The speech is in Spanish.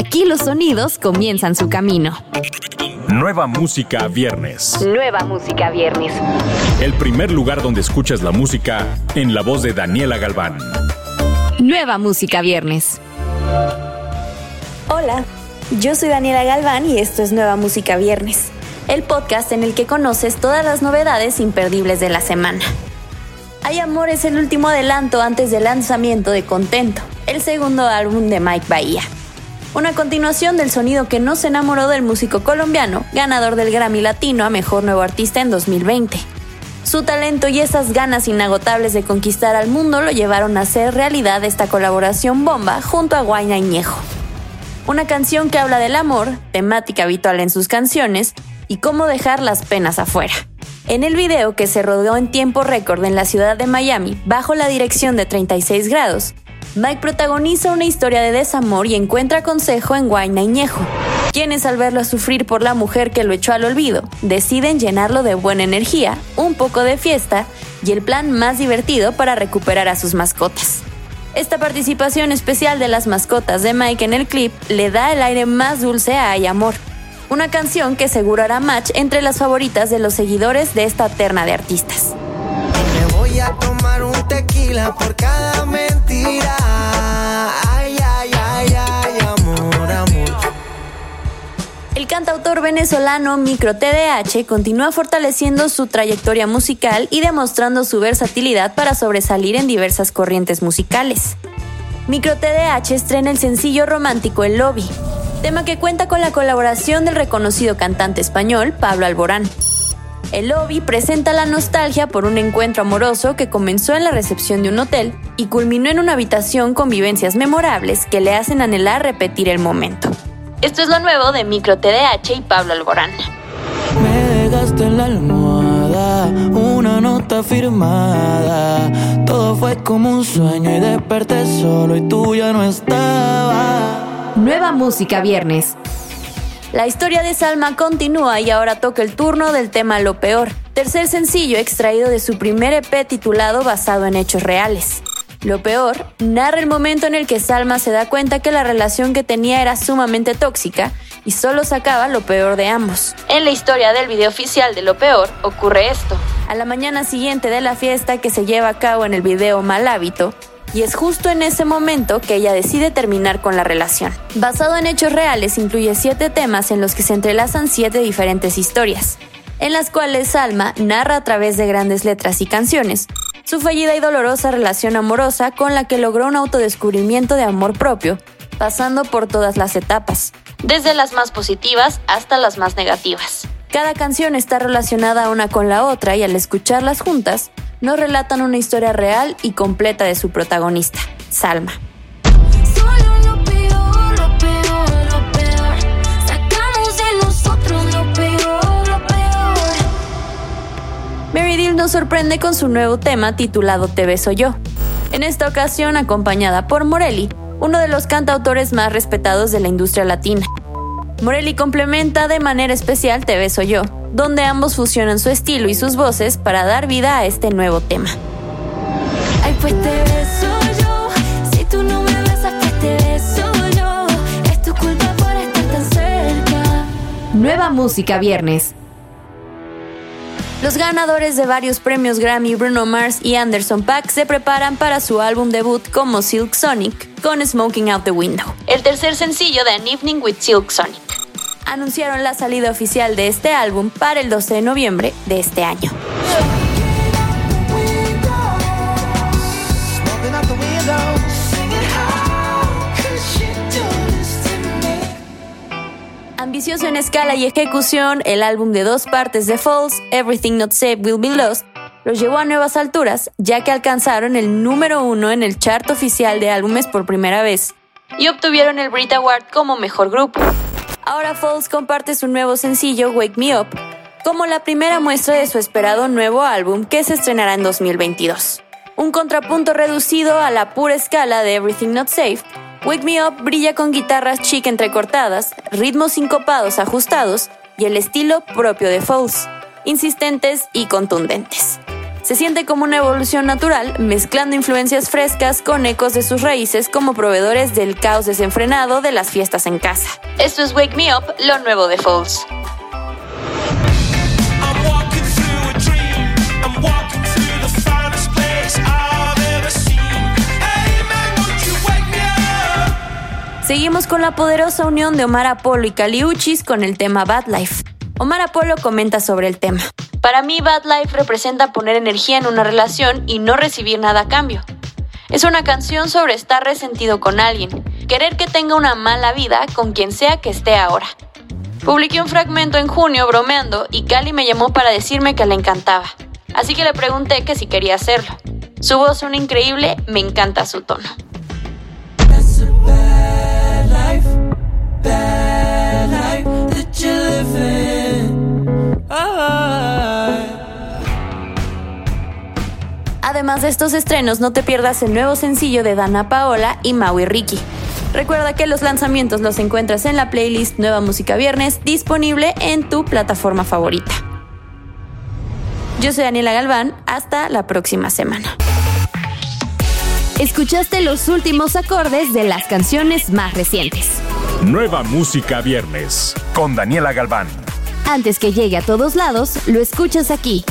Aquí los sonidos comienzan su camino. Nueva música viernes. Nueva música viernes. El primer lugar donde escuchas la música en la voz de Daniela Galván. Nueva música viernes. Hola, yo soy Daniela Galván y esto es Nueva Música Viernes, el podcast en el que conoces todas las novedades imperdibles de la semana. Hay Amor es el último adelanto antes del lanzamiento de Contento, el segundo álbum de Mike Bahía. Una continuación del sonido que no se enamoró del músico colombiano, ganador del Grammy Latino a Mejor Nuevo Artista en 2020. Su talento y esas ganas inagotables de conquistar al mundo lo llevaron a hacer realidad esta colaboración bomba junto a Guayna Iñejo. Una canción que habla del amor, temática habitual en sus canciones, y cómo dejar las penas afuera. En el video que se rodó en tiempo récord en la ciudad de Miami, bajo la dirección de 36 grados, Mike protagoniza una historia de desamor y encuentra consejo en Guayna Iñejo, quienes al verlo sufrir por la mujer que lo echó al olvido, deciden llenarlo de buena energía, un poco de fiesta y el plan más divertido para recuperar a sus mascotas. Esta participación especial de las mascotas de Mike en el clip le da el aire más dulce a Hay Amor, una canción que seguro hará match entre las favoritas de los seguidores de esta terna de artistas. Me voy a tomar un tequila por cada mentira. El cantautor venezolano Micro TDH continúa fortaleciendo su trayectoria musical y demostrando su versatilidad para sobresalir en diversas corrientes musicales. Micro TDH estrena el sencillo romántico El Lobby, tema que cuenta con la colaboración del reconocido cantante español Pablo Alborán. El lobby presenta la nostalgia por un encuentro amoroso que comenzó en la recepción de un hotel y culminó en una habitación con vivencias memorables que le hacen anhelar repetir el momento. Esto es lo nuevo de Micro TDH y Pablo Alborán. Me dejaste en la almohada una nota firmada. Todo fue como un sueño y desperté solo y tú ya no estabas. Nueva música viernes. La historia de Salma continúa y ahora toca el turno del tema Lo Peor, tercer sencillo extraído de su primer EP titulado Basado en Hechos Reales. Lo peor narra el momento en el que Salma se da cuenta que la relación que tenía era sumamente tóxica y solo sacaba lo peor de ambos. En la historia del video oficial de Lo Peor ocurre esto. A la mañana siguiente de la fiesta que se lleva a cabo en el video Mal Hábito, y es justo en ese momento que ella decide terminar con la relación. Basado en hechos reales, incluye siete temas en los que se entrelazan siete diferentes historias, en las cuales Salma narra a través de grandes letras y canciones su fallida y dolorosa relación amorosa con la que logró un autodescubrimiento de amor propio, pasando por todas las etapas, desde las más positivas hasta las más negativas. Cada canción está relacionada una con la otra y al escucharlas juntas, nos relatan una historia real y completa de su protagonista, Salma. Solo nos sorprende con su nuevo tema titulado Te beso yo. En esta ocasión acompañada por Morelli, uno de los cantautores más respetados de la industria latina. Morelli complementa de manera especial Te beso yo, donde ambos fusionan su estilo y sus voces para dar vida a este nuevo tema. Ay, pues te beso yo. Si tú no me besas, pues te beso yo. Es tu culpa por estar tan cerca. Nueva música viernes. Los ganadores de varios premios Grammy, Bruno Mars y Anderson Paak, se preparan para su álbum debut como Silk Sonic con Smoking Out the Window, el tercer sencillo de An Evening with Silk Sonic. Anunciaron la salida oficial de este álbum para el 12 de noviembre de este año. Smoking out the window, Ambicioso en escala y ejecución, el álbum de dos partes de Falls, Everything Not Said Will Be Lost, los llevó a nuevas alturas, ya que alcanzaron el número uno en el chart oficial de álbumes por primera vez y obtuvieron el Brit Award como mejor grupo. Ahora Falls comparte su nuevo sencillo Wake Me Up como la primera muestra de su esperado nuevo álbum que se estrenará en 2022. Un contrapunto reducido a la pura escala de Everything Not Safe, Wake Me Up brilla con guitarras chic entrecortadas, ritmos sincopados ajustados y el estilo propio de Falls, insistentes y contundentes. Se siente como una evolución natural, mezclando influencias frescas con ecos de sus raíces como proveedores del caos desenfrenado de las fiestas en casa. Esto es Wake Me Up, lo nuevo de Falls. Seguimos con la poderosa unión de Omar Apollo y Caliuchis con el tema Bad Life. Omar Apollo comenta sobre el tema. Para mí Bad Life representa poner energía en una relación y no recibir nada a cambio. Es una canción sobre estar resentido con alguien, querer que tenga una mala vida con quien sea que esté ahora. Publiqué un fragmento en junio bromeando y Cali me llamó para decirme que le encantaba. Así que le pregunté que si quería hacerlo. Su voz suena increíble, me encanta su tono. Bad life that you're living. Además de estos estrenos, no te pierdas el nuevo sencillo de Dana Paola y Maui Ricky. Recuerda que los lanzamientos los encuentras en la playlist Nueva Música Viernes, disponible en tu plataforma favorita. Yo soy Daniela Galván, hasta la próxima semana. Escuchaste los últimos acordes de las canciones más recientes. Nueva música viernes con Daniela Galván. Antes que llegue a todos lados, lo escuchas aquí.